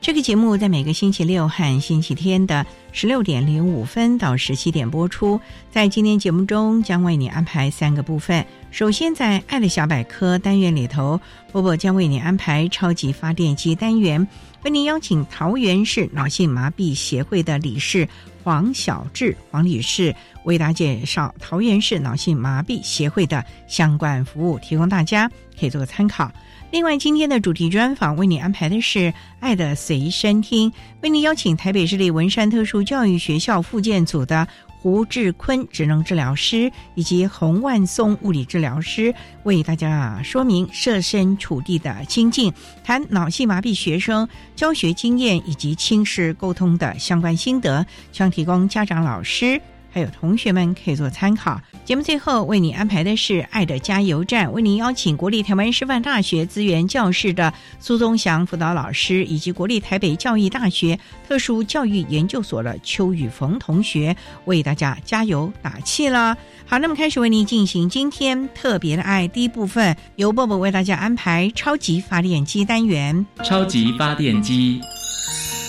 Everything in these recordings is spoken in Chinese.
这个节目在每个星期六和星期天的十六点零五分到十七点播出。在今天节目中，将为你安排三个部分。首先，在“爱的小百科”单元里头，波波将为你安排超级发电机单元，为您邀请桃园市脑性麻痹协会的理事黄小志黄理事为大家介绍桃园市脑性麻痹协会的相关服务，提供大家可以做个参考。另外，今天的主题专访为你安排的是《爱的随身听》，为您邀请台北市立文山特殊教育学校附建组的胡志坤职能治疗师以及洪万松物理治疗师，为大家啊说明设身处地的亲近，谈脑性麻痹学生教学经验以及亲视沟通的相关心得，将提供家长、老师。还有同学们可以做参考。节目最后为你安排的是“爱的加油站”，为您邀请国立台湾师范大学资源教室的苏宗祥辅导老师，以及国立台北教育大学特殊教育研究所的邱宇峰同学，为大家加油打气了。好，那么开始为您进行今天特别的爱第一部分，由波波为大家安排超级发电机单元。超级发电机，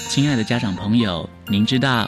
亲爱的家长朋友，您知道？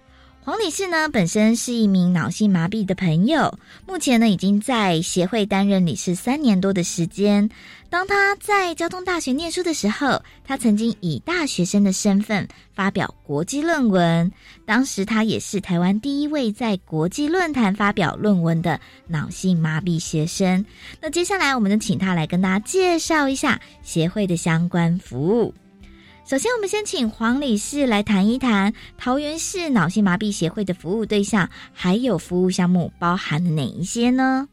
黄理事呢，本身是一名脑性麻痹的朋友，目前呢已经在协会担任理事三年多的时间。当他在交通大学念书的时候，他曾经以大学生的身份发表国际论文，当时他也是台湾第一位在国际论坛发表论文的脑性麻痹学生。那接下来，我们就请他来跟大家介绍一下协会的相关服务。首先，我们先请黄理事来谈一谈桃园市脑性麻痹协会的服务对象，还有服务项目包含了哪一些呢？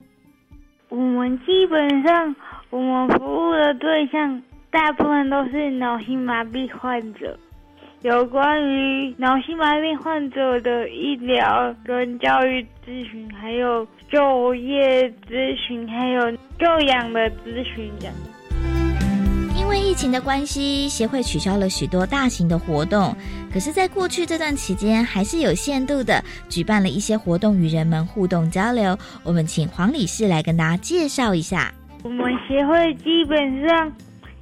我们基本上，我们服务的对象大部分都是脑性麻痹患者。有关于脑性麻痹患者的医疗跟教育咨询，还有就业咨询，还有救养的咨询等。因为疫情的关系，协会取消了许多大型的活动。可是，在过去这段期间，还是有限度的举办了一些活动，与人们互动交流。我们请黄理事来跟大家介绍一下。我们协会基本上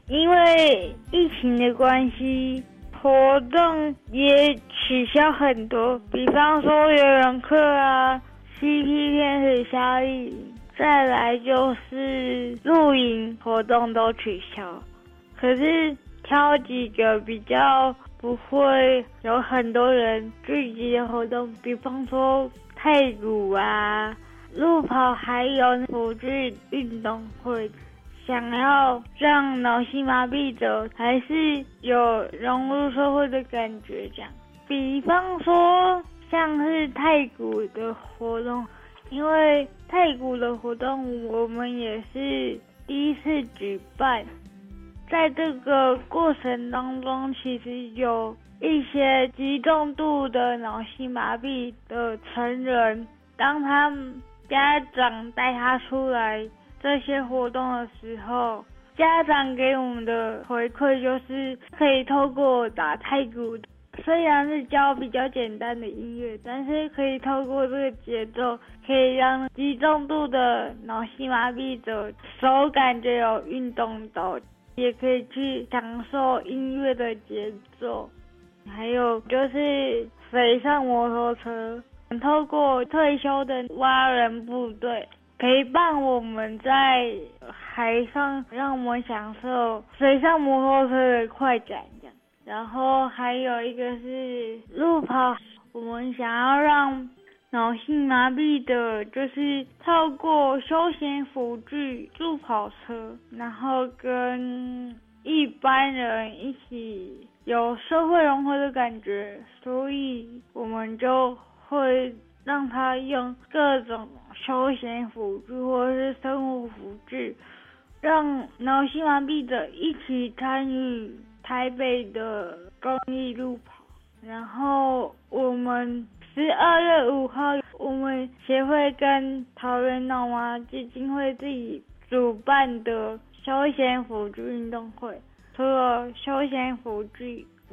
因为疫情的关系，活动也取消很多。比方说游泳课啊，CP 天使效应，再来就是露营活动都取消。可是挑几个比较不会有很多人聚集的活动，比方说太古啊、路跑，还有辅助运动会，想要让脑性麻痹者还是有融入社会的感觉。这样，比方说像是太古的活动，因为太古的活动我们也是。第一次举办，在这个过程当中，其实有一些极重度的脑性麻痹的成人，当他们家长带他出来这些活动的时候，家长给我们的回馈就是可以透过打太鼓。虽然是教比较简单的音乐，但是可以透过这个节奏，可以让极重度的脑性麻痹者手感觉有运动到，也可以去享受音乐的节奏。还有就是水上摩托车，透过退休的蛙人部队陪伴我们在海上，让我们享受水上摩托车的快感。然后还有一个是路跑，我们想要让脑性麻痹的，就是透过休闲辅具助跑车，然后跟一般人一起有社会融合的感觉，所以我们就会让他用各种休闲辅具或者是生活辅具，让脑性麻痹者一起参与。台北的公益路跑，然后我们十二月五号，我们协会跟桃园脑麻基金会自己主办的休闲辅助运动会，除了休闲辅助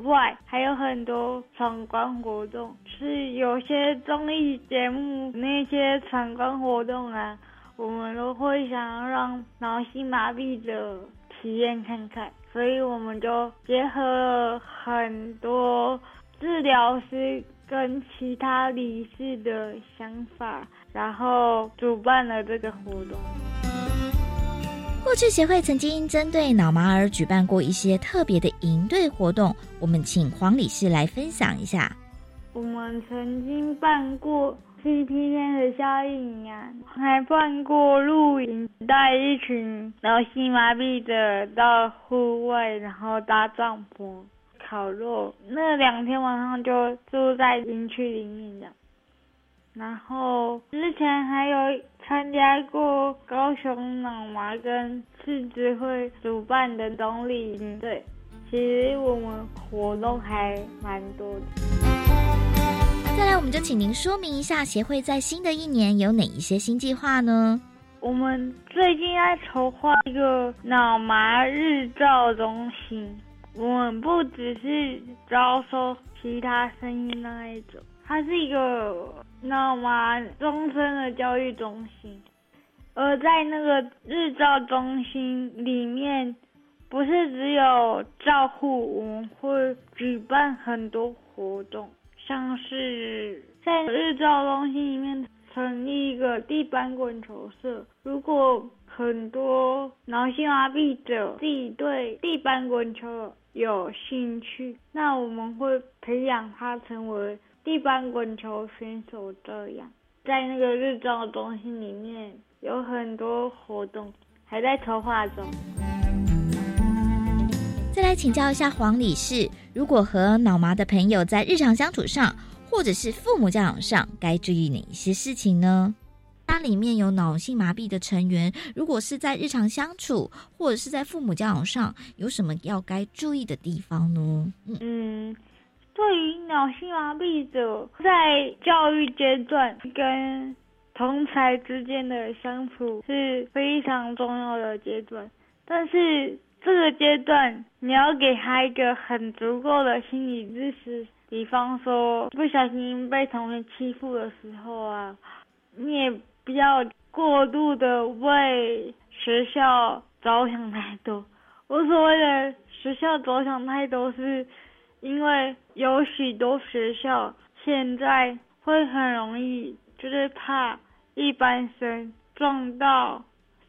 外，还有很多闯关活动，是有些综艺节目那些闯关活动啊，我们都会想要让脑性麻痹者体验看看。所以我们就结合了很多治疗师跟其他理事的想法，然后主办了这个活动。过去协会曾经针对脑麻儿举办过一些特别的营队活动，我们请黄理事来分享一下。我们曾经办过。七天的夏令营啊，还办过露营，带一群脑性麻痹者到户外，然后搭帐篷、烤肉。那两天晚上就住在营区里面的。然后之前还有参加过高雄脑麻跟市职会主办的冬令营，对，其实我们活动还蛮多的。再来，我们就请您说明一下协会在新的一年有哪一些新计划呢？我们最近在筹划一个脑麻日照中心，我们不只是招收其他声音那一种，它是一个脑麻终身的教育中心。而在那个日照中心里面，不是只有照护，我们会举办很多活动。像是在日照中心里面成立一个地板滚球社，如果很多脑性麻痹者自己对地板滚球有兴趣，那我们会培养他成为地板滚球选手。这样，在那个日照中心里面有很多活动，还在筹划中。再来请教一下黄理事，如果和脑麻的朋友在日常相处上，或者是父母教养上，该注意哪一些事情呢？家里面有脑性麻痹的成员，如果是在日常相处，或者是在父母教养上，有什么要该注意的地方呢？嗯，对于脑性麻痹者，在教育阶段跟同才之间的相处是非常重要的阶段，但是。这个阶段，你要给他一个很足够的心理支持，比方说不小心被同学欺负的时候啊，你也不要过度的为学校着想太多。我所谓的学校着想太多，是因为有许多学校现在会很容易，就是怕一般生撞到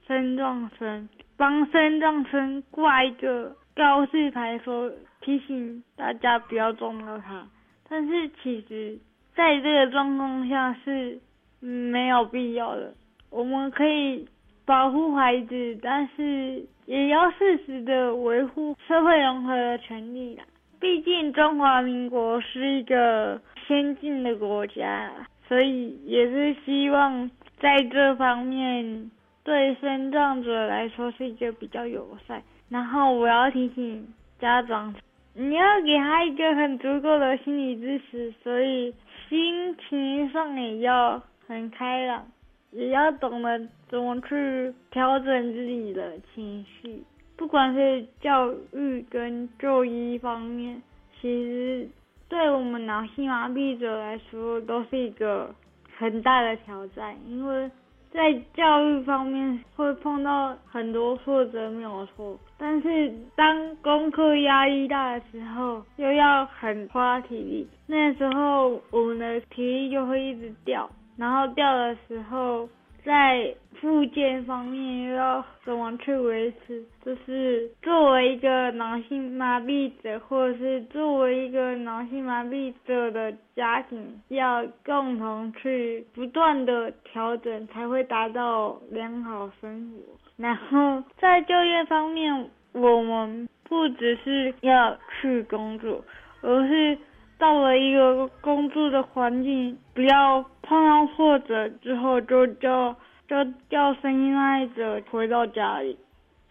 身撞生。帮身撞生挂一个告示牌，说提醒大家不要撞到他。但是其实，在这个状况下是没有必要的。我们可以保护孩子，但是也要适时的维护社会融合的权利啦。毕竟中华民国是一个先进的国家，所以也是希望在这方面。对生障者来说是一个比较友善。然后我要提醒家长，你要给他一个很足够的心理支持，所以心情上也要很开朗，也要懂得怎么去调整自己的情绪。不管是教育跟就医方面，其实对我们脑性麻痹者来说都是一个很大的挑战，因为。在教育方面会碰到很多挫折，没有错。但是当功课压力大的时候，又要很花体力，那时候我们的体力就会一直掉，然后掉的时候。在附件方面又要怎么去维持？就是作为一个脑性麻痹者，或者是作为一个脑性麻痹者的家庭，要共同去不断的调整，才会达到良好生活。然后在就业方面，我们不只是要去工作，而是到了一个工作的环境，不要碰到挫折之后就叫就叫声音爱者回到家里。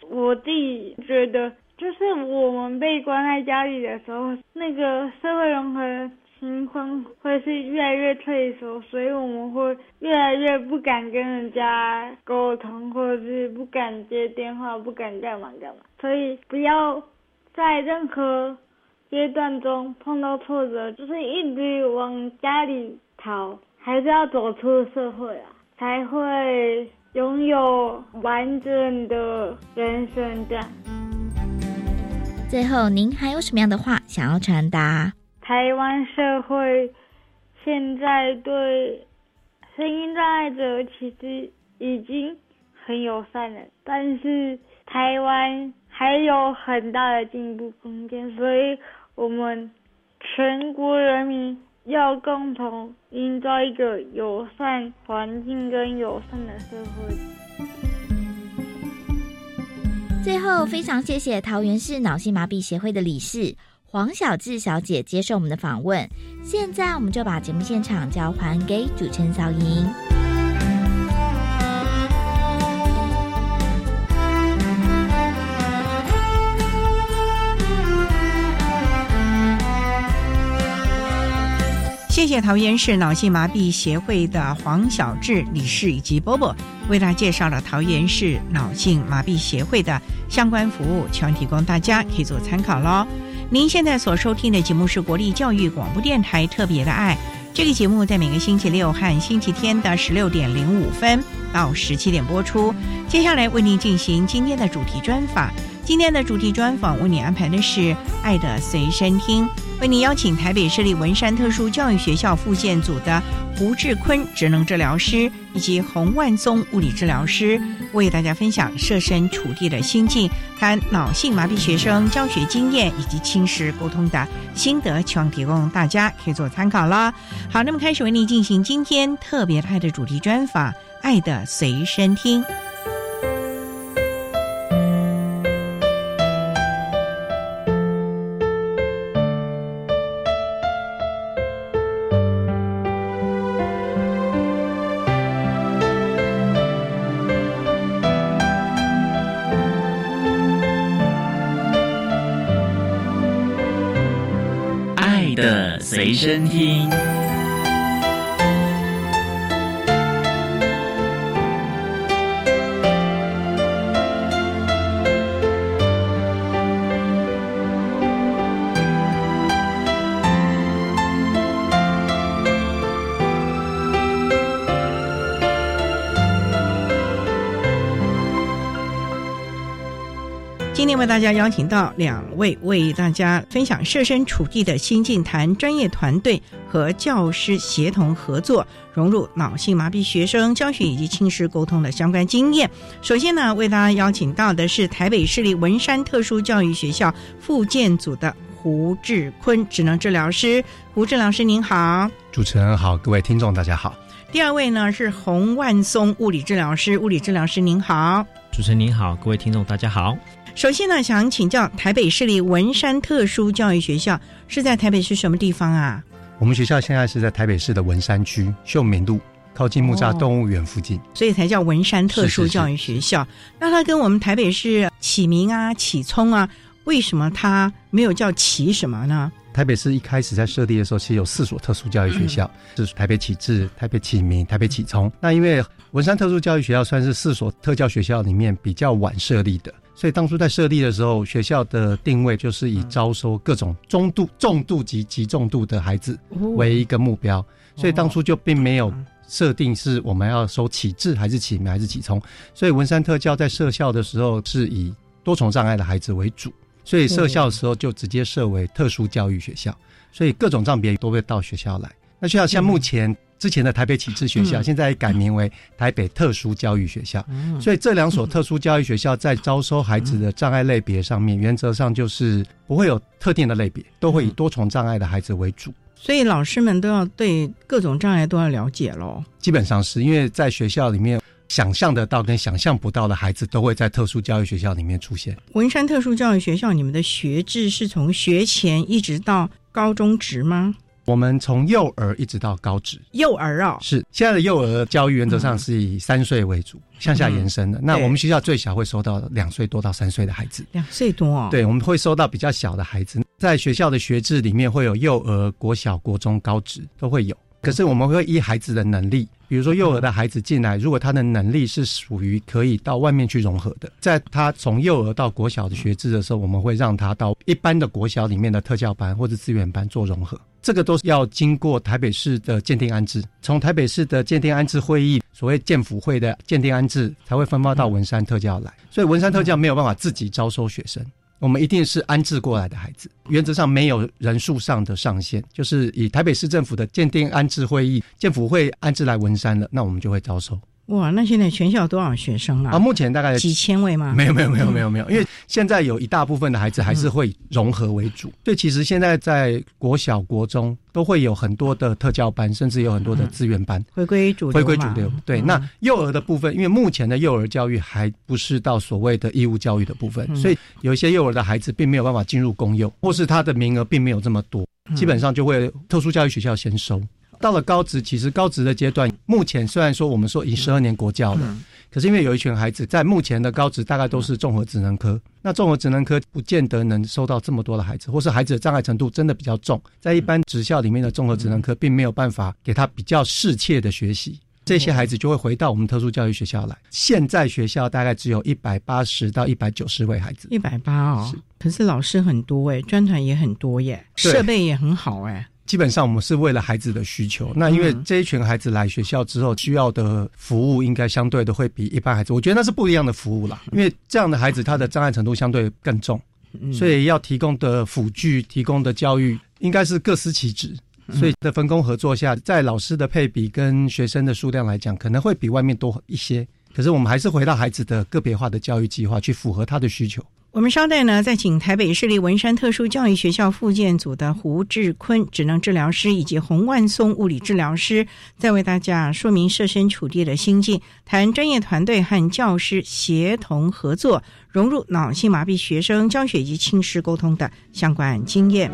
我自己觉得，就是我们被关在家里的时候，那个社会融合情况会是越来越退缩，所以我们会越来越不敢跟人家沟通，或者是不敢接电话，不敢干嘛干嘛。所以不要在任何阶段中碰到挫折，就是一直往家里逃，还是要走出社会啊，才会拥有完整的人生。这样。最后，您还有什么样的话想要传达？台湾社会现在对声音障碍者其实已经很友善了，但是台湾还有很大的进步空间，所以。我们全国人民要共同营造一个友善环境跟友善的社会。最后，非常谢谢桃园市脑性麻痹协会的理事黄小智小姐接受我们的访问。现在，我们就把节目现场交还给主持人小莹。谢谢桃园市脑性麻痹协会的黄小志理事以及波波为大家介绍了桃园市脑性麻痹协会的相关服务，希望提供大家可以做参考喽。您现在所收听的节目是国立教育广播电台特别的爱，这个节目在每个星期六和星期天的十六点零五分到十七点播出。接下来为您进行今天的主题专访，今天的主题专访为你安排的是《爱的随身听》。为你邀请台北市立文山特殊教育学校复健组的胡志坤职能治疗师以及洪万松物理治疗师，为大家分享设身处地的心境，谈脑性麻痹学生教学经验以及亲师沟通的心得，希望提供大家可以做参考啦。好，那么开始为您进行今天特别爱的主题专访，《爱的随身听》。的随身听。大家邀请到两位为大家分享设身处地的心境谈专业团队和教师协同合作融入脑性麻痹学生教学以及亲师沟通的相关经验。首先呢，为大家邀请到的是台北市立文山特殊教育学校复健组的胡志坤职能治疗师。胡志老师您好，主持人好，各位听众大家好。第二位呢是洪万松物理治疗师，物理治疗师您好，主持人您好，各位听众大家好。首先呢，想请教台北市立文山特殊教育学校是在台北市什么地方啊？我们学校现在是在台北市的文山区秀明路。靠近木栅动物园附近，所以才叫文山特殊教育学校。那它跟我们台北市启明啊、启聪啊，为什么它没有叫启什么呢？台北市一开始在设立的时候，其实有四所特殊教育学校，是台北启智、台北启明、台北启聪。那因为文山特殊教育学校算是四所特教学校里面比较晚设立的，所以当初在设立的时候，学校的定位就是以招收各种中度、重度及极重度的孩子为一个目标，所以当初就并没有设定是我们要收启智还是启明还是启聪。所以文山特教在设校的时候是以多重障碍的孩子为主。所以设校的时候就直接设为特殊教育学校，所以各种障别都会到学校来。那学校像目前之前的台北启智学校，现在改名为台北特殊教育学校。所以这两所特殊教育学校在招收孩子的障碍类别上面，原则上就是不会有特定的类别，都会以多重障碍的孩子为主。所以老师们都要对各种障碍都要了解喽。基本上是因为在学校里面。想象得到跟想象不到的孩子都会在特殊教育学校里面出现。文山特殊教育学校，你们的学制是从学前一直到高中职吗？我们从幼儿一直到高职。幼儿啊，是现在的幼儿教育原则上是以三岁为主，向下延伸的。那我们学校最小会收到两岁多到三岁的孩子。两岁多哦。对，我们会收到比较小的孩子。在学校的学制里面会有幼儿、国小、国中、高职都会有。可是我们会依孩子的能力，比如说幼儿的孩子进来，如果他的能力是属于可以到外面去融合的，在他从幼儿到国小的学制的时候，我们会让他到一般的国小里面的特教班或者资源班做融合。这个都是要经过台北市的鉴定安置，从台北市的鉴定安置会议，所谓建辅会的鉴定安置，才会分发到文山特教来。所以文山特教没有办法自己招收学生。我们一定是安置过来的孩子，原则上没有人数上的上限，就是以台北市政府的鉴定安置会议、建府会安置来文山了，那我们就会招收。哇，那现在全校多少学生啊？啊，目前大概几千位吗？没有，没有，没有，没有，没有，因为现在有一大部分的孩子还是会融合为主。所以其实现在在国小、国中都会有很多的特教班，甚至有很多的资源班，回归主回归主流。对，那幼儿的部分，因为目前的幼儿教育还不是到所谓的义务教育的部分，所以有一些幼儿的孩子并没有办法进入公幼，或是他的名额并没有这么多，基本上就会特殊教育学校先收。到了高职，其实高职的阶段，目前虽然说我们说已十二年国教了，可是因为有一群孩子在目前的高职，大概都是综合职能科。那综合职能科不见得能收到这么多的孩子，或是孩子的障碍程度真的比较重，在一般职校里面的综合职能科，并没有办法给他比较适切的学习，这些孩子就会回到我们特殊教育学校来。现在学校大概只有一百八十到一百九十位孩子，一百八哦，可是老师很多哎，专团也很多耶，设备也很好哎。基本上我们是为了孩子的需求，那因为这一群孩子来学校之后需要的服务，应该相对的会比一般孩子，我觉得那是不一样的服务啦。因为这样的孩子他的障碍程度相对更重，所以要提供的辅具、提供的教育应该是各司其职。所以的分工合作下，在老师的配比跟学生的数量来讲，可能会比外面多一些。可是我们还是回到孩子的个别化的教育计划，去符合他的需求。我们稍待呢，再请台北市立文山特殊教育学校附建组的胡志坤职能治疗师以及洪万松物理治疗师，再为大家说明设身处地的心境，谈专业团队和教师协同合作，融入脑性麻痹学生教学及亲师沟通的相关经验。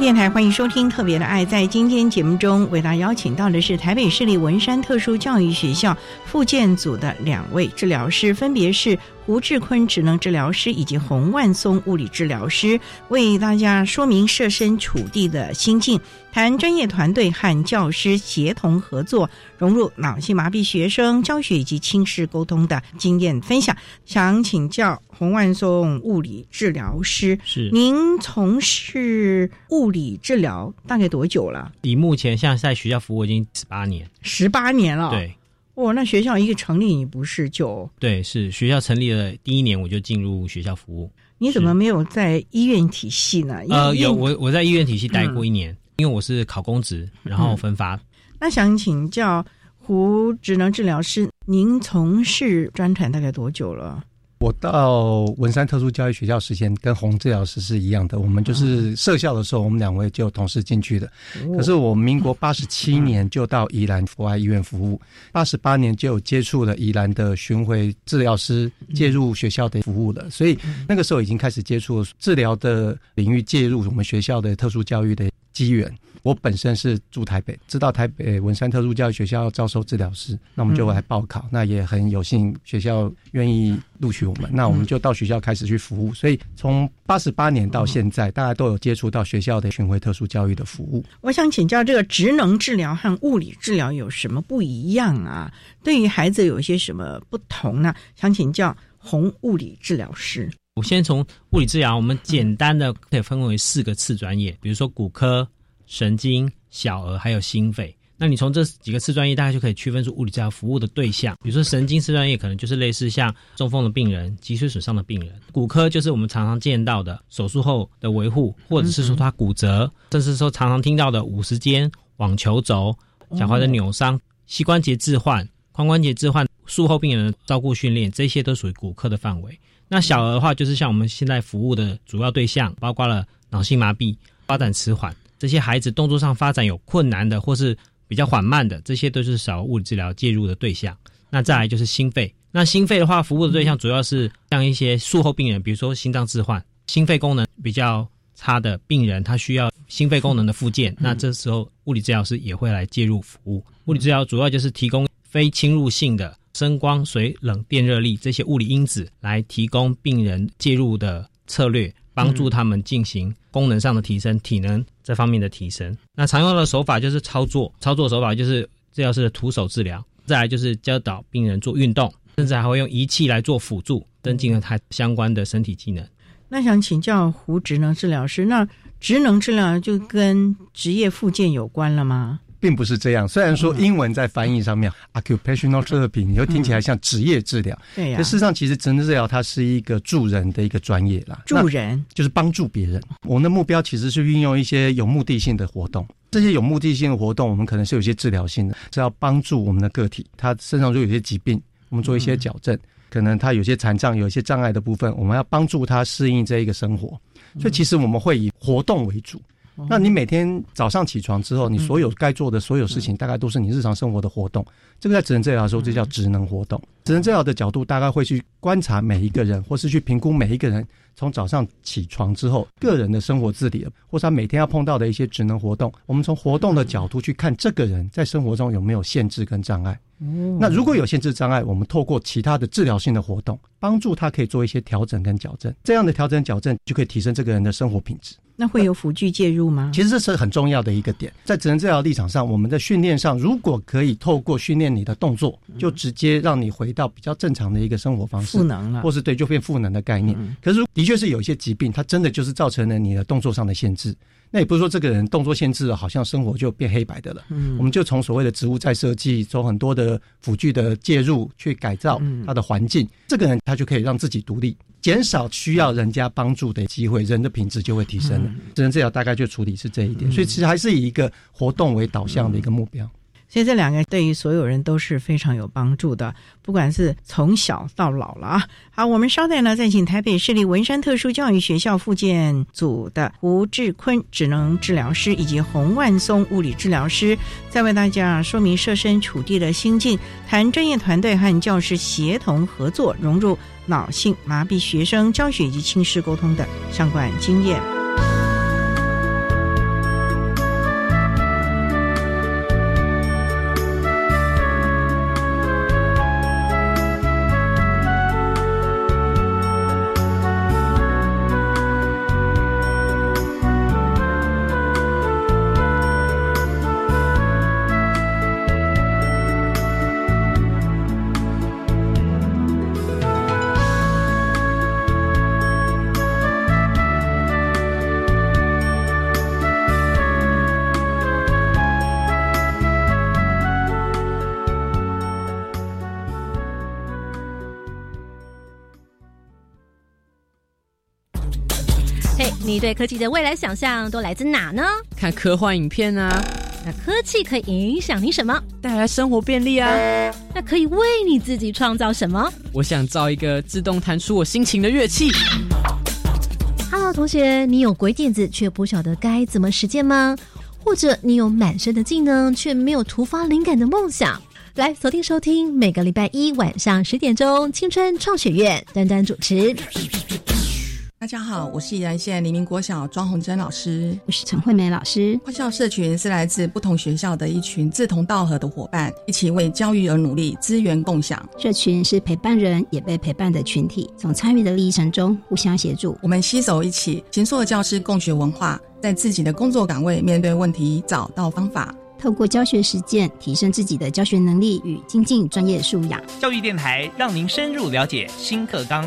电台欢迎收听《特别的爱》。在今天节目中，为大家邀请到的是台北市立文山特殊教育学校复健组的两位治疗师，分别是。胡志坤职能治疗师以及洪万松物理治疗师为大家说明设身处地的心境，谈专业团队和教师协同合作，融入脑性麻痹学生教学以及亲师沟通的经验分享。想请教洪万松物理治疗师，是您从事物理治疗大概多久了？以目前像在学校服务已经十八年，十八年了。对。哦，那学校一个成立，你不是就对，是学校成立了第一年我就进入学校服务。你怎么没有在医院体系呢？呃，有我我在医院体系待过一年，因为我是考公职，然后分发。那想请教胡职能治疗师，您从事专产大概多久了？我到文山特殊教育学校时间跟洪治疗师是一样的，我们就是设校的时候，我们两位就同时进去的。可是我民国八十七年就到宜兰福爱医院服务，八十八年就接触了宜兰的巡回治疗师介入学校的服务了，所以那个时候已经开始接触治疗的领域，介入我们学校的特殊教育的机缘。我本身是住台北，知道台北文山特殊教育学校要招收治疗师，那我们就来报考，那也很有幸学校愿意录取我们，那我们就到学校开始去服务。所以从八十八年到现在，大家都有接触到学校的巡回特殊教育的服务。我想请教，这个职能治疗和物理治疗有什么不一样啊？对于孩子有一些什么不同呢？想请教红物理治疗师。我先从物理治疗，我们简单的可以分为四个次专业，比如说骨科。神经、小儿还有心肺，那你从这几个次专业，大概就可以区分出物理治疗服务的对象。比如说神经次专业，可能就是类似像中风的病人、脊髓损伤的病人；骨科就是我们常常见到的手术后的维护，或者是说他骨折，甚至说常常听到的五十肩、网球肘、脚踝的扭伤、膝关节置换、髋关节置换、术后病人的照顾训练，这些都属于骨科的范围。那小儿的话，就是像我们现在服务的主要对象，包括了脑性麻痹、发展迟缓。这些孩子动作上发展有困难的，或是比较缓慢的，这些都是少物理治疗介入的对象。那再来就是心肺，那心肺的话，服务的对象主要是像一些术后病人，比如说心脏置换、心肺功能比较差的病人，他需要心肺功能的复健。那这时候物理治疗师也会来介入服务。物理治疗主要就是提供非侵入性的声光、水、冷、电、热力这些物理因子，来提供病人介入的策略。帮助他们进行功能上的提升、体能这方面的提升。那常用的手法就是操作，操作手法就是治疗师的徒手治疗。再来就是教导病人做运动，甚至还会用仪器来做辅助，增进了他相关的身体机能。那想请教胡职能治疗师，那职能治疗就跟职业复健有关了吗？并不是这样，虽然说英文在翻译上面，occupational therapy，你又听起来像职业治疗，对呀。可事实上，其实职能治疗它是一个助人的一个专业啦，助人就是帮助别人。我们的目标其实是运用一些有目的性的活动，这些有目的性的活动，我们可能是有些治疗性的，是要帮助我们的个体，他身上就有些疾病，我们做一些矫正，可能他有些残障，有一些障碍的部分，我们要帮助他适应这一个生活。所以，其实我们会以活动为主。那你每天早上起床之后，你所有该做的所有事情，大概都是你日常生活的活动。这个在职能治疗的时候，这叫职能活动。职能治疗的角度，大概会去观察每一个人，或是去评估每一个人从早上起床之后个人的生活自理，或是他每天要碰到的一些职能活动。我们从活动的角度去看这个人在生活中有没有限制跟障碍。那如果有限制障碍，我们透过其他的治疗性的活动，帮助他可以做一些调整跟矫正。这样的调整矫正就可以提升这个人的生活品质。那会有辅具介入吗？其实这是很重要的一个点，在职能治疗立场上，我们在训练上，如果可以透过训练你的动作，就直接让你回到比较正常的一个生活方式，赋能了，或是对，就变赋能的概念。可是的确是有一些疾病，它真的就是造成了你的动作上的限制。那也不是说这个人动作限制了，好像生活就变黑白的了。嗯，我们就从所谓的植物再设计，从很多的辅具的介入去改造他的环境，这个人他就可以让自己独立，减少需要人家帮助的机会，人的品质就会提升了。只能治疗大概就处理是这一点，所以其实还是以一个活动为导向的一个目标。所以这两个对于所有人都是非常有帮助的，不管是从小到老了啊。好，我们稍待呢，再请台北市立文山特殊教育学校附件组的胡志坤职能治疗师以及洪万松物理治疗师，再为大家说明设身处地的心境，谈专业团队和教师协同合作，融入脑性麻痹学生教学以及轻视沟通的相关经验。你对科技的未来想象都来自哪呢？看科幻影片啊。那科技可以影响你什么？带来生活便利啊。那可以为你自己创造什么？我想造一个自动弹出我心情的乐器。Hello，同学，你有鬼点子却不晓得该怎么实践吗？或者你有满身的技能却没有突发灵感的梦想？来锁定收听，每个礼拜一晚上十点钟，青春创学院，丹丹主持。大家好，我是宜兰县黎明国小庄宏珍老师，我是陈惠美老师。花校社群是来自不同学校的一群志同道合的伙伴，一起为教育而努力，资源共享。社群是陪伴人也被陪伴的群体，从参与的历程中互相协助。我们携手一起，形塑教师共学文化，在自己的工作岗位面对问题，找到方法，透过教学实践提升自己的教学能力与精进专业素养。教育电台让您深入了解新课纲。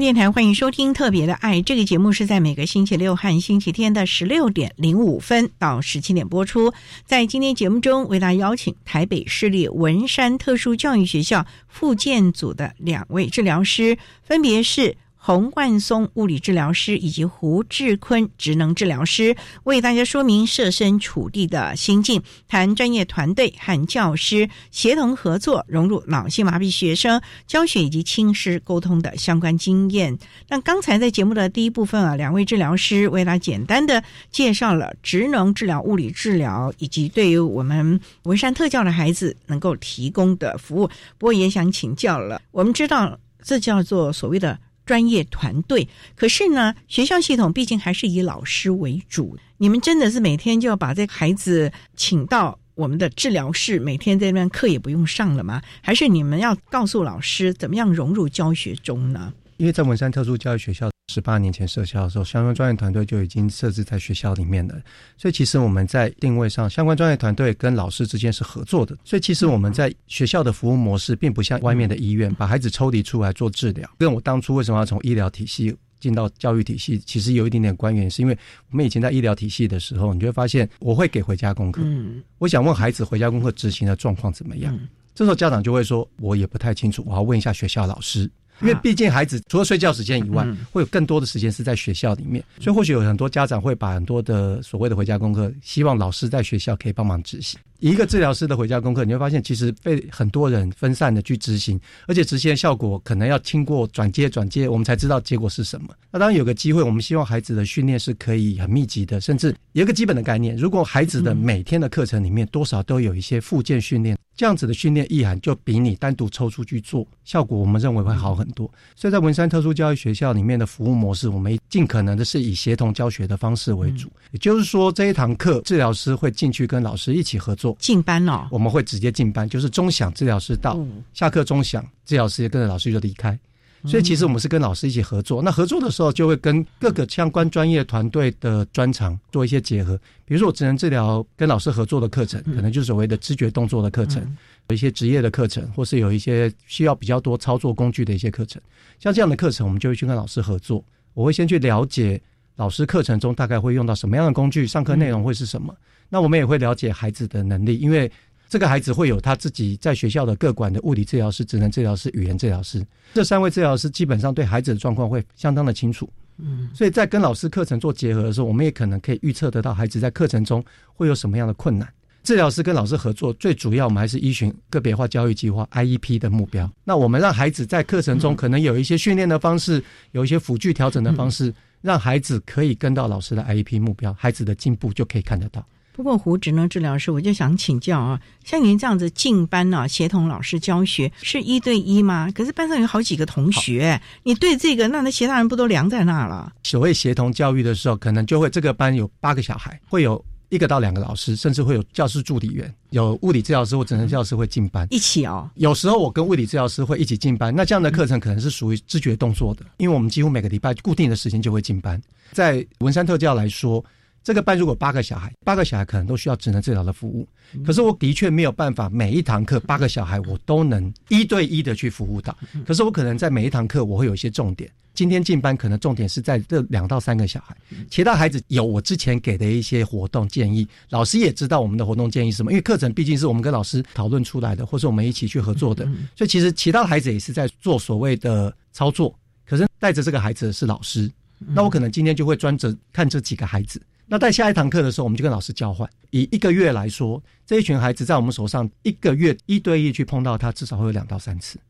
电台欢迎收听《特别的爱》这个节目，是在每个星期六和星期天的十六点零五分到十七点播出。在今天节目中，为大家邀请台北市立文山特殊教育学校复健组的两位治疗师，分别是。洪冠松物理治疗师以及胡志坤职能治疗师为大家说明设身处地的心境，谈专业团队和教师协同合作，融入脑性麻痹学生教学以及亲师沟通的相关经验。那刚才在节目的第一部分啊，两位治疗师为大家简单的介绍了职能治疗、物理治疗以及对于我们文山特教的孩子能够提供的服务。不过也想请教了，我们知道这叫做所谓的。专业团队，可是呢，学校系统毕竟还是以老师为主。你们真的是每天就要把这个孩子请到我们的治疗室，每天在那边课也不用上了吗？还是你们要告诉老师怎么样融入教学中呢？因为在文山特殊教育学校。十八年前设校的时候，相关专业团队就已经设置在学校里面了。所以其实我们在定位上，相关专业团队跟老师之间是合作的。所以其实我们在学校的服务模式，并不像外面的医院把孩子抽离出来做治疗。跟我当初为什么要从医疗体系进到教育体系，其实有一点点关联，是因为我们以前在医疗体系的时候，你就会发现我会给回家功课。嗯，我想问孩子回家功课执行的状况怎么样？这时候家长就会说，我也不太清楚，我要问一下学校老师。因为毕竟孩子除了睡觉时间以外，会有更多的时间是在学校里面，所以或许有很多家长会把很多的所谓的回家功课，希望老师在学校可以帮忙执行。一个治疗师的回家功课，你会发现其实被很多人分散的去执行，而且执行的效果可能要经过转接转接，我们才知道结果是什么。那当然有个机会，我们希望孩子的训练是可以很密集的，甚至有一个基本的概念，如果孩子的每天的课程里面多少都有一些附件训练。这样子的训练意涵就比你单独抽出去做效果，我们认为会好很多。所以在文山特殊教育学校里面的服务模式，我们尽可能的是以协同教学的方式为主。也就是说，这一堂课治疗师会进去跟老师一起合作进班哦，我们会直接进班，就是钟响治疗师到下课钟响，治疗师也跟着老师就离开。所以其实我们是跟老师一起合作，那合作的时候就会跟各个相关专业团队的专长做一些结合。比如说，我职能治疗跟老师合作的课程，可能就是所谓的知觉动作的课程，有一些职业的课程，或是有一些需要比较多操作工具的一些课程。像这样的课程，我们就会去跟老师合作。我会先去了解老师课程中大概会用到什么样的工具，上课内容会是什么。那我们也会了解孩子的能力，因为这个孩子会有他自己在学校的各管的物理治疗师、职能治疗师、语言治疗师，这三位治疗师基本上对孩子的状况会相当的清楚。嗯，所以在跟老师课程做结合的时候，我们也可能可以预测得到孩子在课程中会有什么样的困难。治疗师跟老师合作，最主要我们还是依循个别化教育计划 IEP 的目标。那我们让孩子在课程中可能有一些训练的方式，有一些辅具调整的方式，让孩子可以跟到老师的 IEP 目标，孩子的进步就可以看得到。不过，胡职能治疗师，我就想请教啊，像您这样子进班啊，协同老师教学是一对一吗？可是班上有好几个同学，你对这个，那那其他人不都凉在那了？所谓协同教育的时候，可能就会这个班有八个小孩，会有一个到两个老师，甚至会有教师助理员，有物理治疗师或整能教师会进班一起哦。有时候我跟物理治疗师会一起进班，那这样的课程可能是属于知觉动作的，因为我们几乎每个礼拜固定的时间就会进班。在文山特教来说。这个班如果八个小孩，八个小孩可能都需要智能治疗的服务，可是我的确没有办法每一堂课八个小孩我都能一对一的去服务到。可是我可能在每一堂课我会有一些重点，今天进班可能重点是在这两到三个小孩，其他孩子有我之前给的一些活动建议，老师也知道我们的活动建议是什么，因为课程毕竟是我们跟老师讨论出来的，或是我们一起去合作的，所以其实其他的孩子也是在做所谓的操作，可是带着这个孩子的是老师，那我可能今天就会专责看这几个孩子。那在下一堂课的时候，我们就跟老师交换。以一个月来说，这一群孩子在我们手上一个月一对一去碰到他，至少会有两到三次。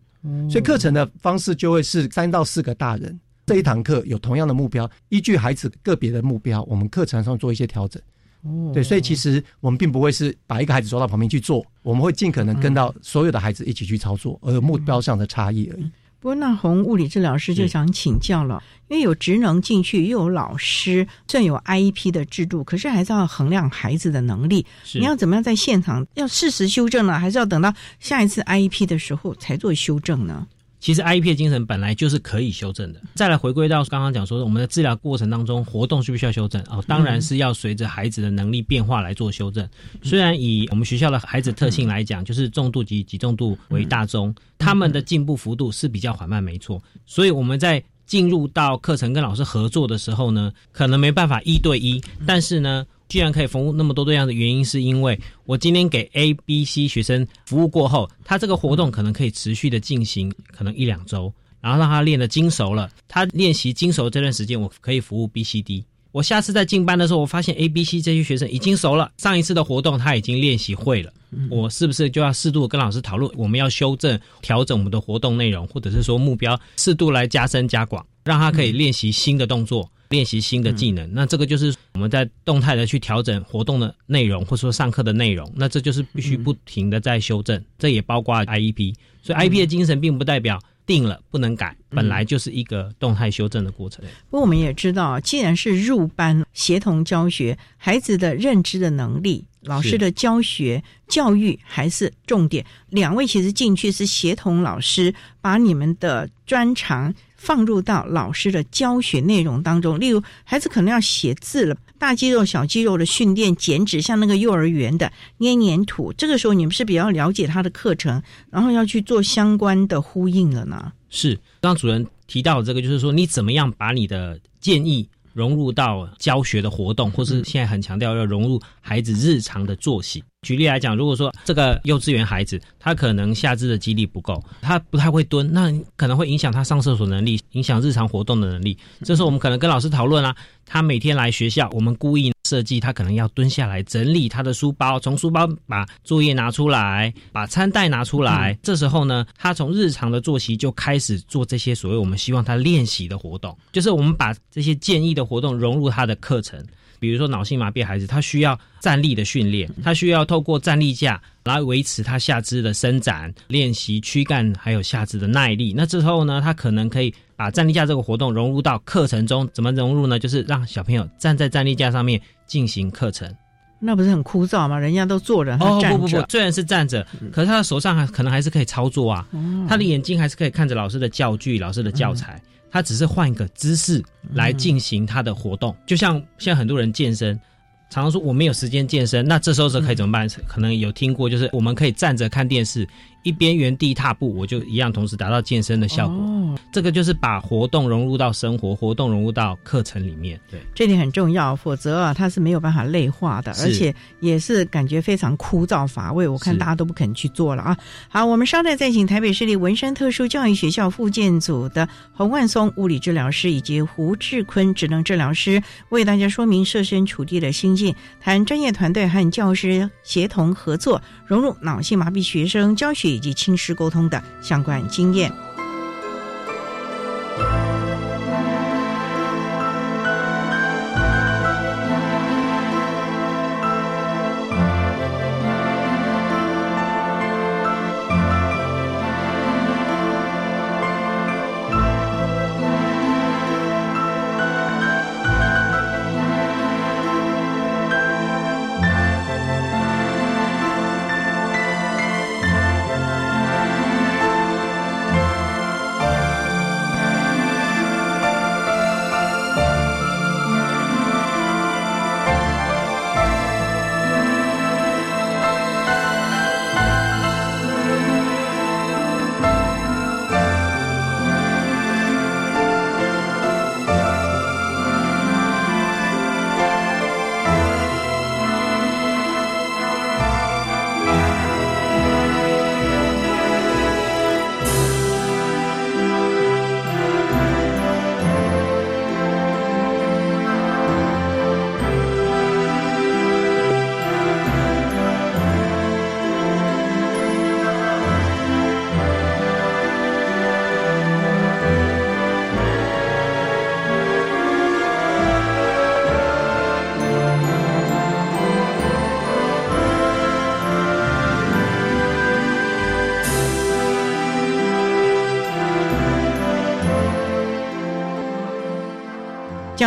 所以课程的方式就会是三到四个大人这一堂课有同样的目标，依据孩子个别的目标，我们课程上做一些调整。对，所以其实我们并不会是把一个孩子抓到旁边去做，我们会尽可能跟到所有的孩子一起去操作，而目标上的差异而已。不过，那红物理治疗师就想请教了，因为有职能进去，又有老师，虽然有 IEP 的制度，可是还是要衡量孩子的能力。你要怎么样在现场要适时修正呢？还是要等到下一次 IEP 的时候才做修正呢？其实 IEP 的精神本来就是可以修正的。再来回归到刚刚讲说，我们的治疗过程当中活动需不需要修正？哦，当然是要随着孩子的能力变化来做修正。虽然以我们学校的孩子特性来讲，就是重度及极重度为大宗，他们的进步幅度是比较缓慢，没错。所以我们在进入到课程跟老师合作的时候呢，可能没办法一对一，但是呢。居然可以服务那么多对象的原因，是因为我今天给 A、B、C 学生服务过后，他这个活动可能可以持续的进行，可能一两周，然后让他练得精熟了。他练习精熟这段时间，我可以服务 B、C、D。我下次再进班的时候，我发现 A、B、C 这些学生已经熟了，上一次的活动他已经练习会了，我是不是就要适度跟老师讨论，我们要修正、调整我们的活动内容，或者是说目标适度来加深加广，让他可以练习新的动作。练习新的技能，那这个就是我们在动态的去调整活动的内容，或者说上课的内容，那这就是必须不停的在修正，这也包括 IEP。所以 IEP 的精神并不代表定了不能改，本来就是一个动态修正的过程。不过我们也知道，既然是入班协同教学，孩子的认知的能力，老师的教学教育还是重点。两位其实进去是协同老师，把你们的专长。放入到老师的教学内容当中，例如孩子可能要写字了，大肌肉、小肌肉的训练、剪纸，像那个幼儿园的捏黏土，这个时候你们是比较了解他的课程，然后要去做相关的呼应了呢？是，刚主任提到这个，就是说你怎么样把你的建议融入到教学的活动，或是现在很强调要融入孩子日常的作息。举例来讲，如果说这个幼稚园孩子他可能下肢的肌力不够，他不太会蹲，那可能会影响他上厕所能力，影响日常活动的能力。这时候我们可能跟老师讨论啊，他每天来学校，我们故意设计他可能要蹲下来整理他的书包，从书包把作业拿出来，把餐袋拿出来。这时候呢，他从日常的作息就开始做这些所谓我们希望他练习的活动，就是我们把这些建议的活动融入他的课程。比如说脑性麻痹孩子，他需要站立的训练，他需要透过站立架来维持他下肢的伸展，练习躯干还有下肢的耐力。那之后呢，他可能可以把站立架这个活动融入到课程中。怎么融入呢？就是让小朋友站在站立架上面进行课程。那不是很枯燥吗？人家都坐着，哦不不不，虽然是站着，可是他的手上还可能还是可以操作啊。他的眼睛还是可以看着老师的教具、老师的教材。他只是换一个姿势来进行他的活动，就像现在很多人健身，常常说我没有时间健身，那这时候是可以怎么办？可能有听过，就是我们可以站着看电视，一边原地踏步，我就一样同时达到健身的效果。哦这个就是把活动融入到生活，活动融入到课程里面。对，这点很重要，否则啊，它是没有办法内化的，而且也是感觉非常枯燥乏味。我看大家都不肯去做了啊。好，我们稍待再请台北市立文山特殊教育学校附件组的洪万松物理治疗师以及胡志坤职能治疗师为大家说明设身处地的心境，谈专业团队和教师协同合作，融入脑性麻痹学生教学以及亲师沟通的相关经验。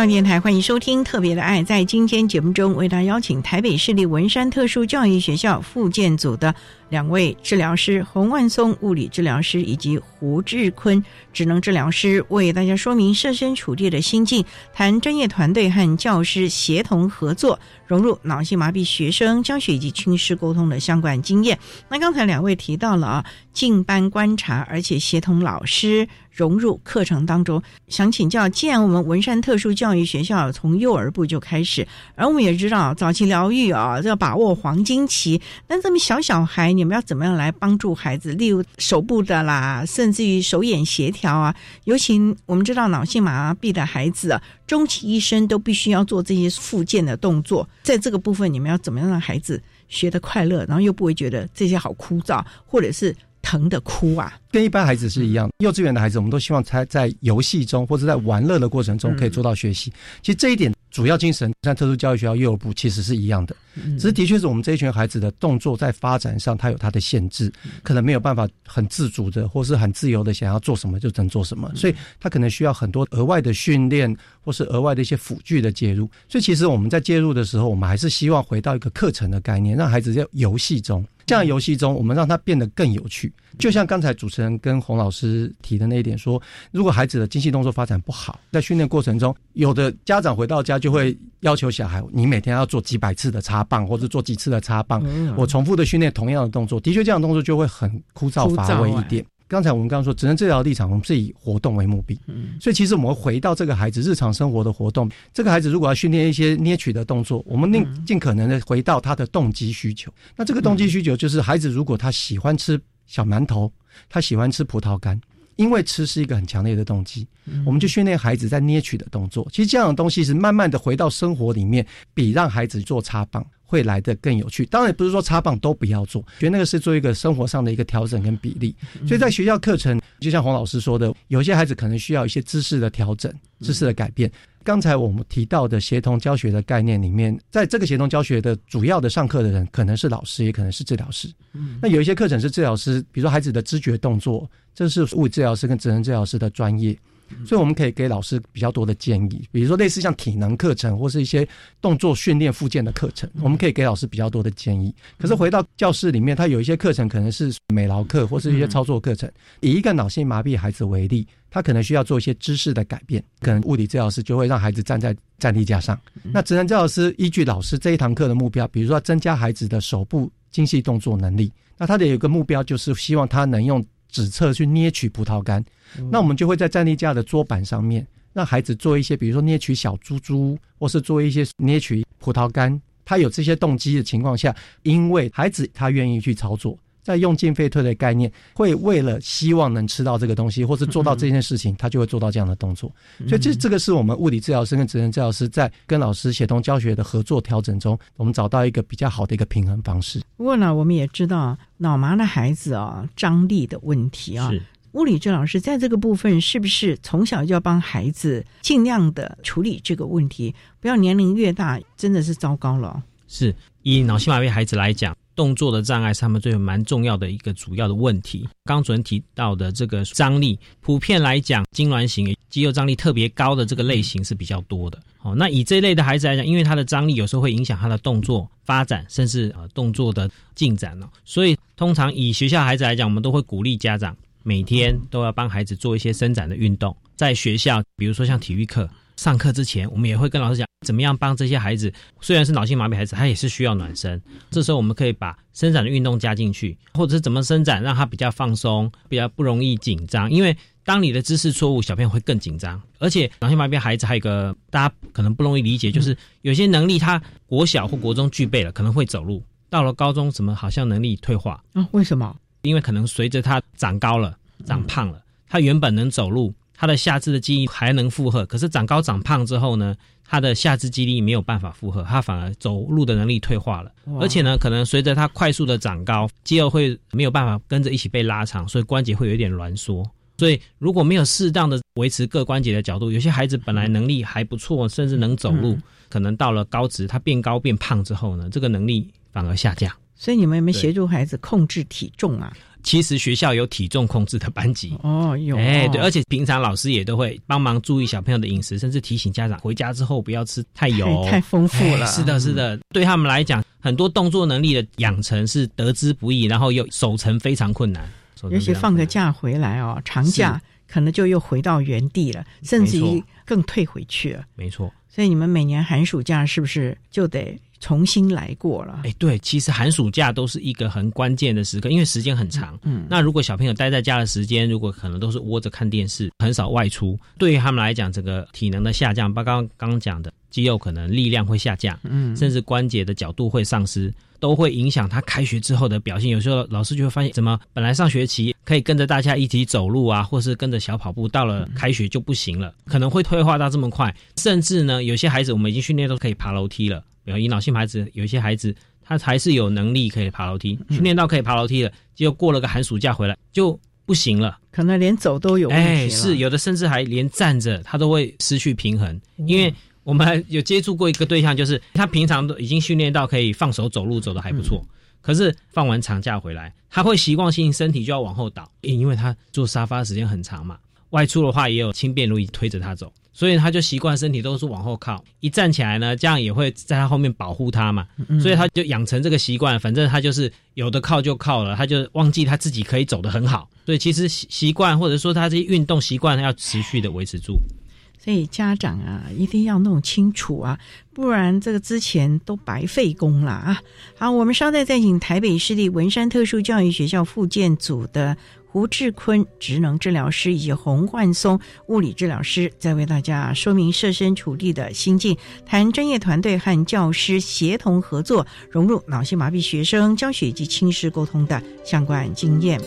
教电台欢迎收听《特别的爱》。在今天节目中，为大家邀请台北市立文山特殊教育学校附件组的两位治疗师洪万松物理治疗师以及胡志坤职能治疗师，为大家说明设身处地的心境，谈专业团队和教师协同合作，融入脑性麻痹学生教学以及亲师沟通的相关经验。那刚才两位提到了啊，进班观察，而且协同老师。融入课程当中，想请教，既然我们文山特殊教育学校从幼儿部就开始，而我们也知道早期疗愈啊，要把握黄金期，那这么小小孩，你们要怎么样来帮助孩子？例如手部的啦，甚至于手眼协调啊，尤其我们知道脑性麻痹的孩子啊，终其一生都必须要做这些复健的动作，在这个部分，你们要怎么样让孩子学得快乐，然后又不会觉得这些好枯燥，或者是？疼的哭啊，跟一般孩子是一样。幼稚园的孩子，我们都希望他在游戏中或者在玩乐的过程中可以做到学习。其实这一点主要精神，像特殊教育学校幼儿部其实是一样的。只是的确是我们这一群孩子的动作在发展上，他有他的限制，可能没有办法很自主的或是很自由的想要做什么就能做什么，所以他可能需要很多额外的训练或是额外的一些辅具的介入。所以其实我们在介入的时候，我们还是希望回到一个课程的概念，让孩子在游戏中。这样游戏中，我们让它变得更有趣。就像刚才主持人跟洪老师提的那一点说，如果孩子的精细动作发展不好，在训练过程中，有的家长回到家就会要求小孩，你每天要做几百次的插棒，或者做几次的插棒，我重复的训练同样的动作，的确这样动作就会很枯燥乏味一点。刚才我们刚刚说，职能治疗立场，我们是以活动为目的，嗯，所以其实我们回到这个孩子日常生活的活动，这个孩子如果要训练一些捏取的动作，我们尽尽可能的回到他的动机需求。那这个动机需求就是孩子如果他喜欢吃小馒头，他喜欢吃葡萄干，因为吃是一个很强烈的动机，我们就训练孩子在捏取的动作。其实这样的东西是慢慢的回到生活里面，比让孩子做插棒。会来的更有趣，当然不是说插棒都不要做，觉得那个是做一个生活上的一个调整跟比例。所以在学校课程，就像洪老师说的，有些孩子可能需要一些知识的调整、知识的改变。刚才我们提到的协同教学的概念里面，在这个协同教学的主要的上课的人，可能是老师，也可能是治疗师。那有一些课程是治疗师，比如说孩子的知觉动作，这是物理治疗师跟职能治疗师的专业。所以我们可以给老师比较多的建议，比如说类似像体能课程或是一些动作训练附件的课程，我们可以给老师比较多的建议。可是回到教室里面，他有一些课程可能是美劳课或是一些操作课程。以一个脑性麻痹孩子为例，他可能需要做一些知识的改变，可能物理治疗师就会让孩子站在站立架上。那职能治疗师依据老师这一堂课的目标，比如说增加孩子的手部精细动作能力，那他的有一个目标就是希望他能用。指侧去捏取葡萄干。那我们就会在站立架的桌板上面，让孩子做一些，比如说捏取小珠珠，或是做一些捏取葡萄干。他有这些动机的情况下，因为孩子他愿意去操作。在用进废退的概念，会为了希望能吃到这个东西，或是做到这件事情，他就会做到这样的动作。所以这这个是我们物理治疗师跟职能治疗师在跟老师协同教学的合作调整中，我们找到一个比较好的一个平衡方式。不过呢，我们也知道脑麻的孩子啊，张力的问题啊，物理治疗师在这个部分是不是从小就要帮孩子尽量的处理这个问题？不要年龄越大，真的是糟糕了。是以脑性麻痹孩子来讲。动作的障碍是他们最蛮重要的一个主要的问题。刚主任提到的这个张力，普遍来讲，痉挛型肌肉张力特别高的这个类型是比较多的。哦，那以这类的孩子来讲，因为他的张力有时候会影响他的动作发展，甚至呃动作的进展哦。所以通常以学校孩子来讲，我们都会鼓励家长每天都要帮孩子做一些伸展的运动。在学校，比如说像体育课。上课之前，我们也会跟老师讲怎么样帮这些孩子。虽然是脑性麻痹孩子，他也是需要暖身。这时候我们可以把伸展的运动加进去，或者是怎么伸展让他比较放松，比较不容易紧张。因为当你的姿势错误，小朋友会更紧张。而且脑性麻痹孩子还有一个大家可能不容易理解，就是有些能力他国小或国中具备了，可能会走路，到了高中怎么好像能力退化啊？为什么？因为可能随着他长高了、长胖了，他原本能走路。他的下肢的肌力还能负荷，可是长高长胖之后呢，他的下肢肌力没有办法负荷，他反而走路的能力退化了。而且呢，可能随着他快速的长高，肌肉会没有办法跟着一起被拉长，所以关节会有一点挛缩。所以如果没有适当的维持各关节的角度，有些孩子本来能力还不错，甚至能走路，可能到了高值，他变高变胖之后呢，这个能力反而下降。所以你们有没有协助孩子控制体重啊？其实学校有体重控制的班级哦，有哎对，而且平常老师也都会帮忙注意小朋友的饮食，甚至提醒家长回家之后不要吃太油、太丰富了。是的，是的，对他们来讲，很多动作能力的养成是得之不易，然后又守成非常困难。尤其放个假回来哦，长假可能就又回到原地了，甚至于更退回去了。没错，所以你们每年寒暑假是不是就得？重新来过了，哎，对，其实寒暑假都是一个很关键的时刻，因为时间很长。嗯，那如果小朋友待在家的时间，如果可能都是窝着看电视，很少外出，对于他们来讲，整个体能的下降，包括刚刚讲的肌肉可能力量会下降，嗯，甚至关节的角度会丧失，都会影响他开学之后的表现。有时候老师就会发现，怎么本来上学期可以跟着大家一起走路啊，或是跟着小跑步，到了开学就不行了，可能会退化到这么快，甚至呢，有些孩子我们已经训练都可以爬楼梯了。比如引导性孩子，有一些孩子他还是有能力可以爬楼梯，训练到可以爬楼梯了，结果过了个寒暑假回来就不行了，可能连走都有问题哎，是有的，甚至还连站着他都会失去平衡。因为我们有接触过一个对象，就是他平常都已经训练到可以放手走路，走的还不错，可是放完长假回来，他会习惯性身体就要往后倒，因为他坐沙发时间很长嘛，外出的话也有轻便轮椅推着他走。所以他就习惯身体都是往后靠，一站起来呢，这样也会在他后面保护他嘛。所以他就养成这个习惯，反正他就是有的靠就靠了，他就忘记他自己可以走得很好。所以其实习习惯或者说他这些运动习惯要持续的维持住。所以家长啊，一定要弄清楚啊，不然这个之前都白费功了啊。好，我们稍待再请台北市立文山特殊教育学校附建组的。吴志坤职能治疗师以及洪焕松物理治疗师，在为大家说明设身处地的心境，谈专业团队和教师协同合作，融入脑性麻痹学生教学及亲师沟通的相关经验。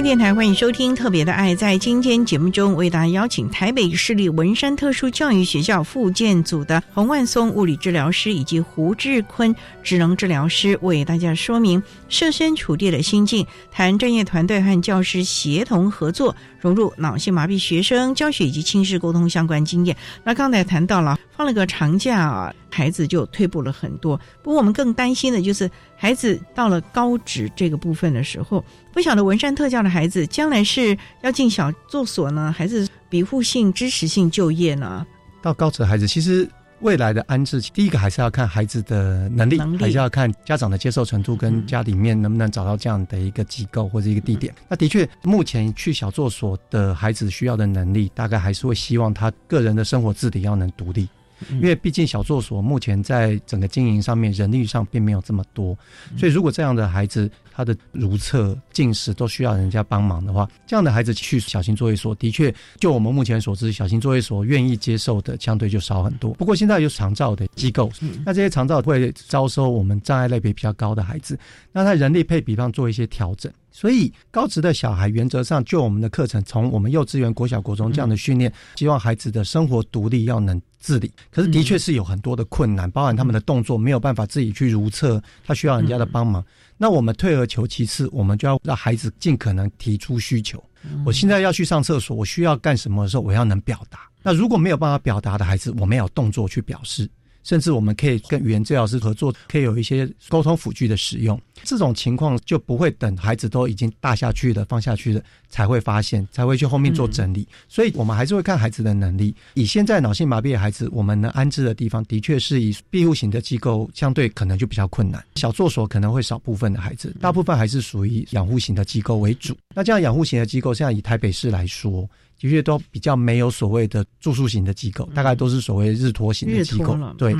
电台欢迎收听《特别的爱》。在今天节目中，为大家邀请台北市立文山特殊教育学校复健组的洪万松物理治疗师以及胡志坤职能治疗师，为大家说明设身处地的心境，谈专业团队和教师协同合作，融入脑性麻痹学生教学以及亲视沟通相关经验。那刚才谈到了放了个长假啊，孩子就退步了很多。不过我们更担心的就是孩子到了高职这个部分的时候。不晓得文山特教的孩子将来是要进小作所呢，还是庇护性、支持性就业呢？到高职的孩子，其实未来的安置，第一个还是要看孩子的能力，还是要看家长的接受程度，跟家里面能不能找到这样的一个机构或者一个地点。那的确，目前去小作所的孩子需要的能力，大概还是会希望他个人的生活自理要能独立。因为毕竟小作所目前在整个经营上面人力上并没有这么多，所以如果这样的孩子他的如厕、进食都需要人家帮忙的话，这样的孩子去小型作业所，的确就我们目前所知，小型作业所愿意接受的相对就少很多。不过现在有长照的机构，那这些长照会招收我们障碍类别比较高的孩子，那他人力配比方做一些调整。所以高职的小孩原则上就我们的课程，从我们幼稚园、国小、国中这样的训练，希望孩子的生活独立要能自理。可是的确是有很多的困难，包含他们的动作没有办法自己去如厕，他需要人家的帮忙。那我们退而求其次，我们就要让孩子尽可能提出需求。我现在要去上厕所，我需要干什么的时候，我要能表达。那如果没有办法表达的孩子，我们有动作去表示。甚至我们可以跟语言治疗师合作，可以有一些沟通辅具的使用。这种情况就不会等孩子都已经大下去了、放下去了才会发现，才会去后面做整理。所以我们还是会看孩子的能力。以现在脑性麻痹的孩子，我们能安置的地方，的确是以庇护型的机构，相对可能就比较困难。小作所可能会少部分的孩子，大部分还是属于养护型的机构为主。那这样养护型的机构，现在以台北市来说。的确都比较没有所谓的住宿型的机构，大概都是所谓日托型的机构。对，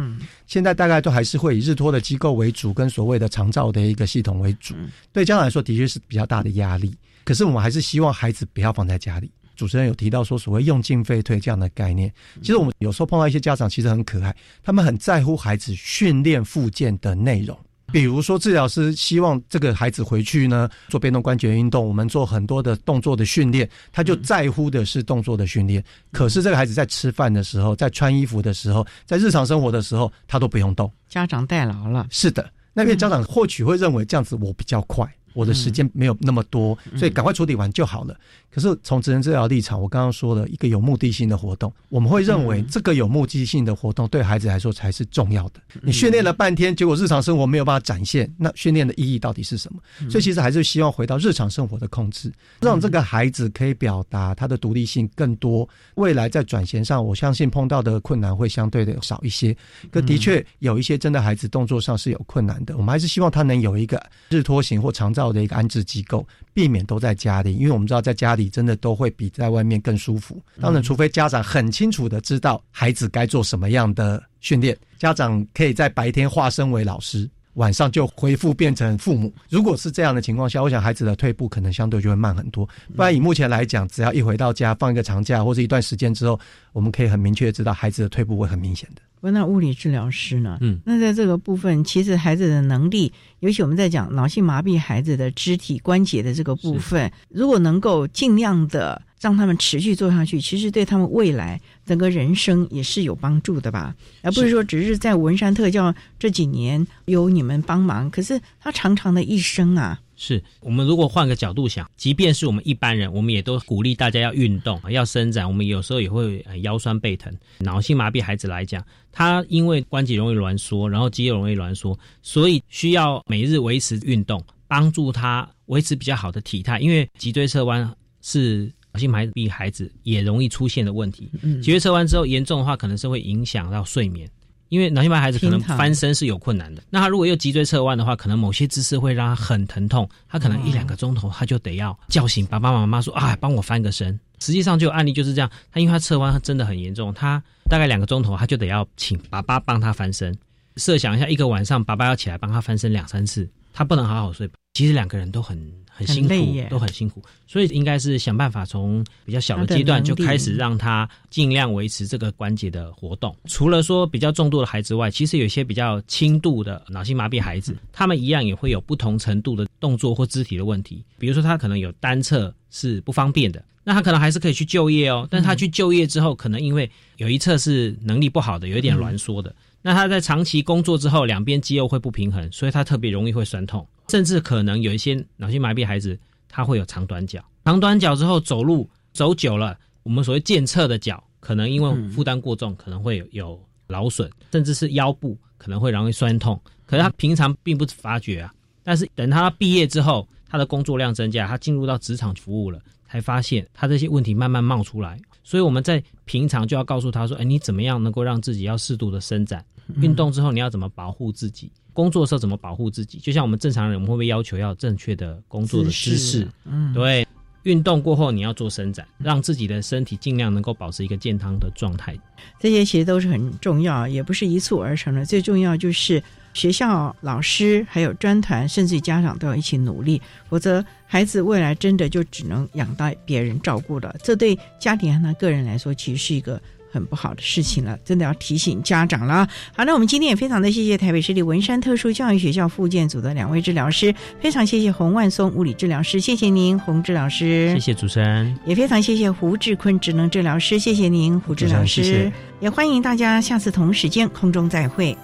现在大概都还是会以日托的机构为主，跟所谓的长照的一个系统为主。对家长来说，的确是比较大的压力。可是我们还是希望孩子不要放在家里。主持人有提到说，所谓用进废退这样的概念，其实我们有时候碰到一些家长，其实很可爱，他们很在乎孩子训练附件的内容。比如说，治疗师希望这个孩子回去呢做变动关节运动，我们做很多的动作的训练，他就在乎的是动作的训练。可是这个孩子在吃饭的时候，在穿衣服的时候，在日常生活的时候，他都不用动。家长代劳了。是的，那边家长或许会认为这样子我比较快。我的时间没有那么多，所以赶快处理完就好了。可是从职能治疗立场，我刚刚说了一个有目的性的活动，我们会认为这个有目的性的活动对孩子来说才是重要的。你训练了半天，结果日常生活没有办法展现，那训练的意义到底是什么？所以其实还是希望回到日常生活的控制，让这个孩子可以表达他的独立性更多。未来在转型上，我相信碰到的困难会相对的少一些。可的确有一些真的孩子动作上是有困难的，我们还是希望他能有一个日托型或长照。的一个安置机构，避免都在家里，因为我们知道在家里真的都会比在外面更舒服。当然，除非家长很清楚的知道孩子该做什么样的训练，家长可以在白天化身为老师，晚上就恢复变成父母。如果是这样的情况下，我想孩子的退步可能相对就会慢很多。不然以目前来讲，只要一回到家放一个长假或者一段时间之后，我们可以很明确知道孩子的退步会很明显的。那物理治疗师呢？嗯，那在这个部分，其实孩子的能力，尤其我们在讲脑性麻痹孩子的肢体关节的这个部分，如果能够尽量的让他们持续做下去，其实对他们未来整个人生也是有帮助的吧？而不是说只是在文山特教这几年有你们帮忙，可是他长长的一生啊。是我们如果换个角度想，即便是我们一般人，我们也都鼓励大家要运动、要伸展。我们有时候也会腰酸背疼。脑性麻痹孩子来讲，他因为关节容易挛缩，然后肌肉容易挛缩，所以需要每日维持运动，帮助他维持比较好的体态。因为脊椎侧弯是脑性麻痹孩子也容易出现的问题。脊椎侧弯之后严重的话，可能是会影响到睡眠。因为脑性麻孩子可能翻身是有困难的，那他如果又脊椎侧弯的话，可能某些姿势会让他很疼痛，他可能一两个钟头他就得要叫醒爸爸妈妈说啊，帮我翻个身。实际上就有案例就是这样，他因为他侧弯他真的很严重，他大概两个钟头他就得要请爸爸帮他翻身。设想一下，一个晚上爸爸要起来帮他翻身两三次。他不能好好睡，其实两个人都很很辛苦很，都很辛苦，所以应该是想办法从比较小的阶段就开始让他尽量维持这个关节的活动。除了说比较重度的孩子外，其实有一些比较轻度的脑性麻痹孩子，他们一样也会有不同程度的动作或肢体的问题。比如说他可能有单侧是不方便的，那他可能还是可以去就业哦，但他去就业之后，可能因为有一侧是能力不好的，有一点挛缩的。那他在长期工作之后，两边肌肉会不平衡，所以他特别容易会酸痛，甚至可能有一些脑性麻痹孩子，他会有长短脚。长短脚之后走路走久了，我们所谓健侧的脚，可能因为负担过重，可能会有劳损，甚至是腰部可能会容易酸痛。可是他平常并不发觉啊，但是等他毕业之后，他的工作量增加，他进入到职场服务了，才发现他这些问题慢慢冒出来。所以我们在平常就要告诉他说：“哎，你怎么样能够让自己要适度的伸展？运动之后你要怎么保护自己？工作的时候怎么保护自己？就像我们正常人，我们会不会要求要正确的工作的姿势？嗯，对。运动过后你要做伸展，让自己的身体尽量能够保持一个健康的状态。这些其实都是很重要，也不是一蹴而成的。最重要就是学校、老师还有专团，甚至家长都要一起努力，否则孩子未来真的就只能养到别人照顾了。这对家庭和他个人来说，其实是一个。很不好的事情了，真的要提醒家长了。好，那我们今天也非常的谢谢台北市立文山特殊教育学校复健组的两位治疗师，非常谢谢洪万松物理治疗师，谢谢您，洪治疗师。谢谢主持人，也非常谢谢胡志坤职能治疗师，谢谢您，胡治疗师。谢谢也欢迎大家下次同时间空中再会。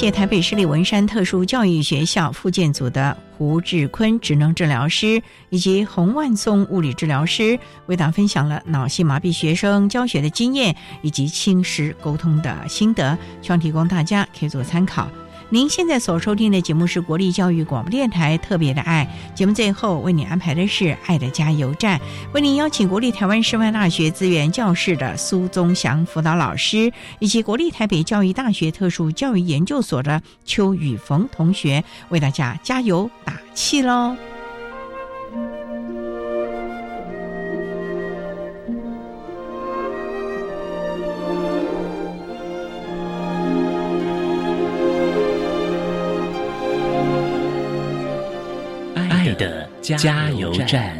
谢台北市立文山特殊教育学校复健组的胡志坤职能治疗师以及洪万松物理治疗师，为大家分享了脑性麻痹学生教学的经验以及亲师沟通的心得，希望提供大家可以做参考。您现在所收听的节目是国立教育广播电台特别的爱节目，最后为您安排的是爱的加油站，为您邀请国立台湾师范大学资源教室的苏宗祥辅导老师，以及国立台北教育大学特殊教育研究所的邱宇峰同学，为大家加油打气喽！加油站。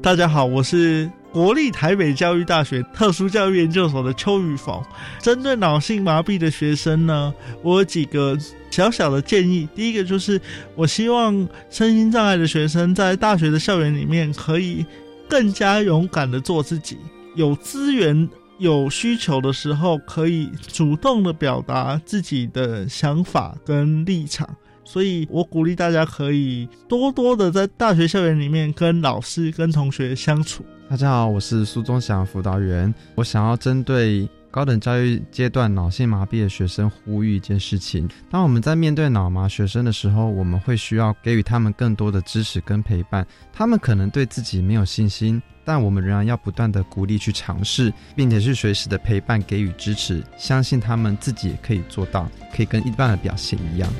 大家好，我是国立台北教育大学特殊教育研究所的邱宇峰。针对脑性麻痹的学生呢，我有几个小小的建议。第一个就是，我希望身心障碍的学生在大学的校园里面可以更加勇敢的做自己，有资源。有需求的时候，可以主动的表达自己的想法跟立场，所以我鼓励大家可以多多的在大学校园里面跟老师、跟同学相处。大家好，我是苏宗祥辅导员，我想要针对高等教育阶段脑性麻痹的学生呼吁一件事情：当我们在面对脑麻学生的时候，我们会需要给予他们更多的支持跟陪伴。他们可能对自己没有信心。但我们仍然要不断的鼓励去尝试，并且去随时的陪伴给予支持，相信他们自己也可以做到，可以跟一般的表现一样。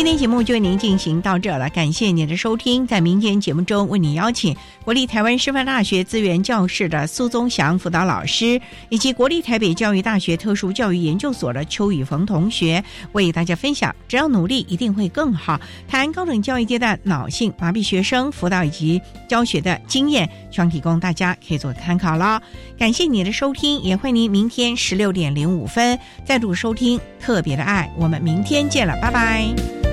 今天节目就为您进行到这了，感谢您的收听。在明天节目中，为您邀请国立台湾师范大学资源教室的苏宗祥辅导老师，以及国立台北教育大学特殊教育研究所的邱宇峰同学，为大家分享“只要努力，一定会更好”谈高等教育阶段脑性麻痹学生辅导以及教学的经验，希望提供大家可以做参考了。感谢你的收听，也欢迎您明天十六点零五分再度收听特别的爱。我们明天见了，拜拜。